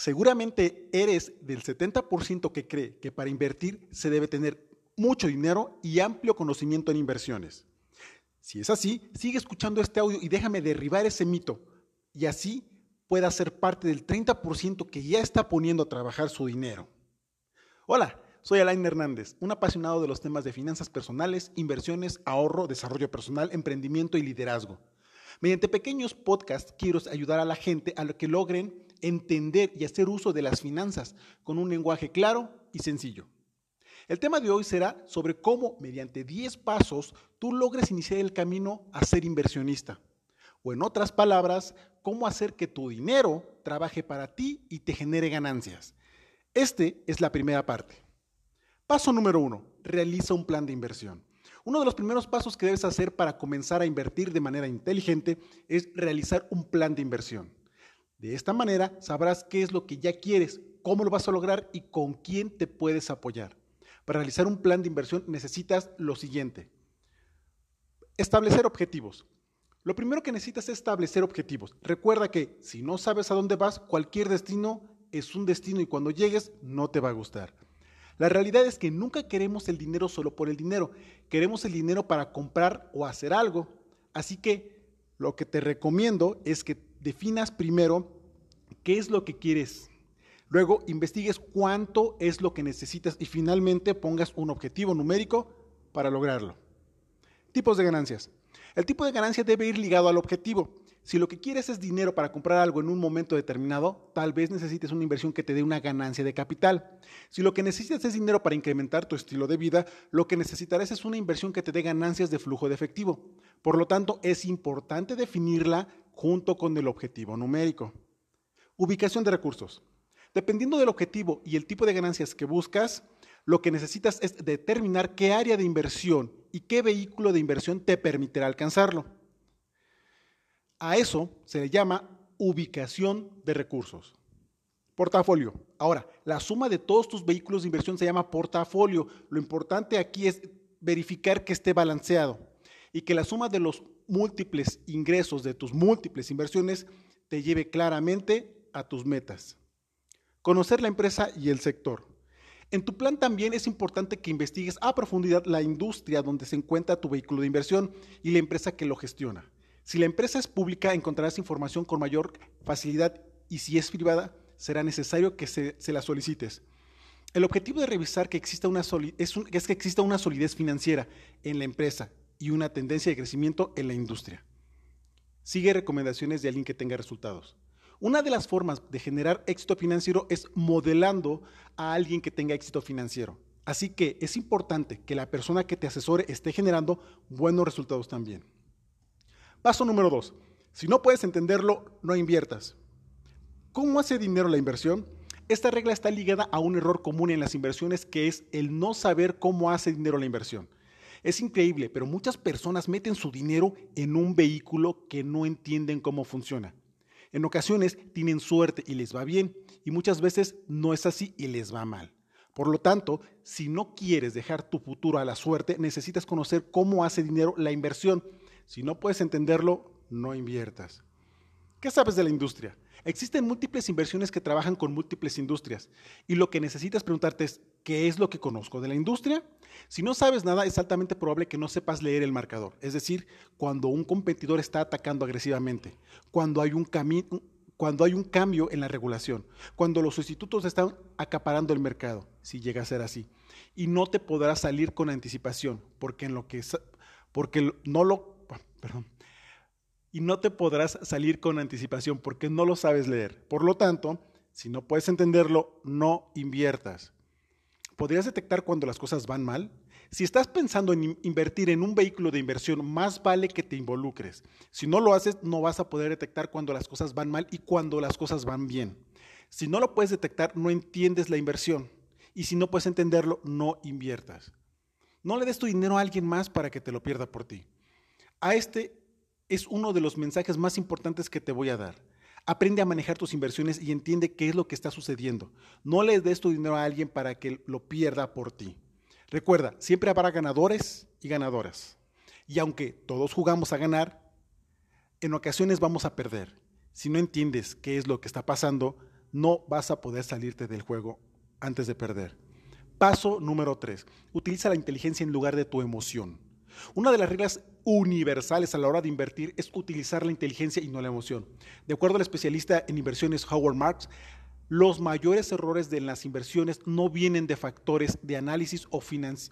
Seguramente eres del 70% que cree que para invertir se debe tener mucho dinero y amplio conocimiento en inversiones. Si es así, sigue escuchando este audio y déjame derribar ese mito y así pueda ser parte del 30% que ya está poniendo a trabajar su dinero. Hola, soy Alain Hernández, un apasionado de los temas de finanzas personales, inversiones, ahorro, desarrollo personal, emprendimiento y liderazgo. Mediante pequeños podcasts quiero ayudar a la gente a que logren entender y hacer uso de las finanzas con un lenguaje claro y sencillo. El tema de hoy será sobre cómo, mediante 10 pasos, tú logres iniciar el camino a ser inversionista. O en otras palabras, cómo hacer que tu dinero trabaje para ti y te genere ganancias. Este es la primera parte. Paso número uno, realiza un plan de inversión. Uno de los primeros pasos que debes hacer para comenzar a invertir de manera inteligente es realizar un plan de inversión. De esta manera sabrás qué es lo que ya quieres, cómo lo vas a lograr y con quién te puedes apoyar. Para realizar un plan de inversión necesitas lo siguiente. Establecer objetivos. Lo primero que necesitas es establecer objetivos. Recuerda que si no sabes a dónde vas, cualquier destino es un destino y cuando llegues no te va a gustar. La realidad es que nunca queremos el dinero solo por el dinero, queremos el dinero para comprar o hacer algo. Así que lo que te recomiendo es que definas primero qué es lo que quieres. Luego investigues cuánto es lo que necesitas y finalmente pongas un objetivo numérico para lograrlo. Tipos de ganancias. El tipo de ganancia debe ir ligado al objetivo. Si lo que quieres es dinero para comprar algo en un momento determinado, tal vez necesites una inversión que te dé una ganancia de capital. Si lo que necesitas es dinero para incrementar tu estilo de vida, lo que necesitarás es una inversión que te dé ganancias de flujo de efectivo. Por lo tanto, es importante definirla junto con el objetivo numérico. Ubicación de recursos. Dependiendo del objetivo y el tipo de ganancias que buscas, lo que necesitas es determinar qué área de inversión y qué vehículo de inversión te permitirá alcanzarlo. A eso se le llama ubicación de recursos. Portafolio. Ahora, la suma de todos tus vehículos de inversión se llama portafolio. Lo importante aquí es verificar que esté balanceado y que la suma de los múltiples ingresos de tus múltiples inversiones te lleve claramente a tus metas. Conocer la empresa y el sector. En tu plan también es importante que investigues a profundidad la industria donde se encuentra tu vehículo de inversión y la empresa que lo gestiona. Si la empresa es pública, encontrarás información con mayor facilidad y si es privada, será necesario que se, la solicites. El objetivo de revisar que exista una es, es que exista una solidez financiera en la empresa y una tendencia de crecimiento en la industria. Sigue recomendaciones de alguien que tenga resultados. Una de las formas de generar éxito financiero es modelando a alguien que tenga éxito financiero. Así que es importante que la persona que te asesore esté generando buenos resultados también. Paso número dos. Si no puedes entenderlo, no inviertas. ¿Cómo hace dinero la inversión? Esta regla está ligada a un error común en las inversiones que es el no saber cómo hace dinero la inversión. Es increíble, pero muchas personas meten su dinero en un vehículo que no entienden cómo funciona. En ocasiones tienen suerte y les va bien, y muchas veces no es así y les va mal. Por lo tanto, si no quieres dejar tu futuro a la suerte, necesitas conocer cómo hace dinero la inversión. Si no puedes entenderlo, no inviertas. ¿Qué sabes de la industria? Existen múltiples inversiones que trabajan con múltiples industrias y lo que necesitas preguntarte es, ¿qué es lo que conozco de la industria? Si no sabes nada, es altamente probable que no sepas leer el marcador, es decir, cuando un competidor está atacando agresivamente, cuando hay un, cambio en la regulación, cuando los sustitutos están acaparando el mercado, si llega a ser así, y no te podrás salir con anticipación, porque en lo que porque no lo perdón, y no te podrás salir con anticipación porque no lo sabes leer. Por lo tanto, si no puedes entenderlo, no inviertas. ¿Podrías detectar cuando las cosas van mal? Si estás pensando en invertir en un vehículo de inversión, más vale que te involucres. Si no lo haces, no vas a poder detectar cuando las cosas van mal y cuando las cosas van bien. Si no lo puedes detectar, no entiendes la inversión. Y si no puedes entenderlo, no inviertas. No le des tu dinero a alguien más para que te lo pierda por ti. A este es uno de los mensajes más importantes que te voy a dar. Aprende a manejar tus inversiones y entiende qué es lo que está sucediendo. No le des tu dinero a alguien para que lo pierda por ti. Recuerda, siempre habrá ganadores y ganadoras. Y aunque todos jugamos a ganar, en ocasiones vamos a perder. Si no entiendes qué es lo que está pasando, no vas a poder salirte del juego antes de perder. Paso número 3. Utiliza la inteligencia en lugar de tu emoción. Una de las reglas universales a la hora de invertir es utilizar la inteligencia y no la emoción. De acuerdo al especialista en inversiones Howard Marks, los mayores errores de las inversiones no vienen de factores de análisis o,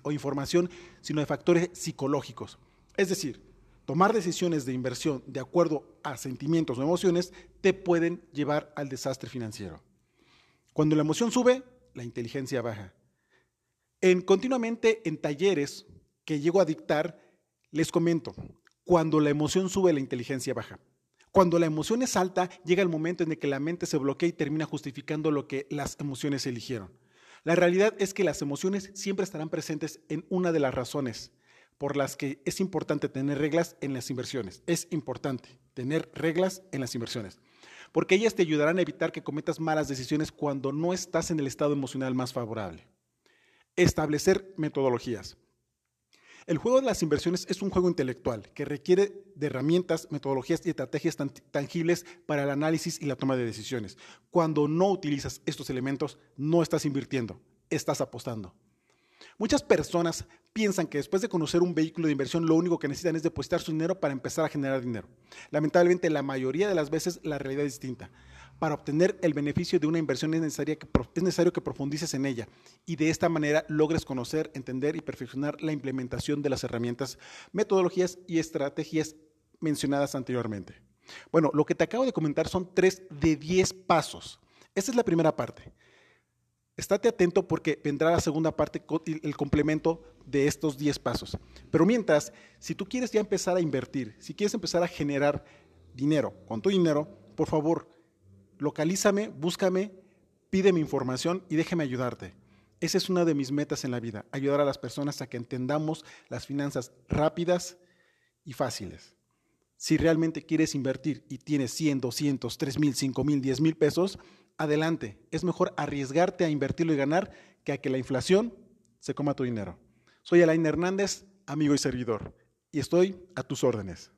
o información, sino de factores psicológicos. Es decir, tomar decisiones de inversión de acuerdo a sentimientos o emociones te pueden llevar al desastre financiero. Cuando la emoción sube, la inteligencia baja. En continuamente en talleres que llego a dictar, les comento, cuando la emoción sube, la inteligencia baja. Cuando la emoción es alta, llega el momento en el que la mente se bloquea y termina justificando lo que las emociones eligieron. La realidad es que las emociones siempre estarán presentes en una de las razones por las que es importante tener reglas en las inversiones. Es importante tener reglas en las inversiones, porque ellas te ayudarán a evitar que cometas malas decisiones cuando no estás en el estado emocional más favorable. Establecer metodologías. El juego de las inversiones es un juego intelectual que requiere de herramientas, metodologías y estrategias tangibles para el análisis y la toma de decisiones. Cuando no utilizas estos elementos, no estás invirtiendo, estás apostando. Muchas personas piensan que después de conocer un vehículo de inversión lo único que necesitan es depositar su dinero para empezar a generar dinero. Lamentablemente la mayoría de las veces la realidad es distinta para obtener el beneficio de una inversión es, necesario que profundices en ella y de esta manera logres conocer, entender y perfeccionar la implementación de las herramientas, metodologías y estrategias mencionadas anteriormente. Bueno, lo que te acabo de comentar son tres de diez pasos. Esta es la primera parte. Estate atento porque vendrá la segunda parte, el complemento de estos diez pasos. Pero mientras, si tú quieres ya empezar a invertir, si quieres empezar a generar dinero con tu dinero, por favor, localízame, búscame, pídeme información y déjeme ayudarte. Esa es una de mis metas en la vida, ayudar a las personas a que entendamos las finanzas rápidas y fáciles. Si realmente quieres invertir y tienes 100, 200, 3 mil, 5 mil, 10 mil pesos, adelante. Es mejor arriesgarte a invertirlo y ganar que a que la inflación se coma tu dinero. Soy Alain Hernández, amigo y servidor, y estoy a tus órdenes.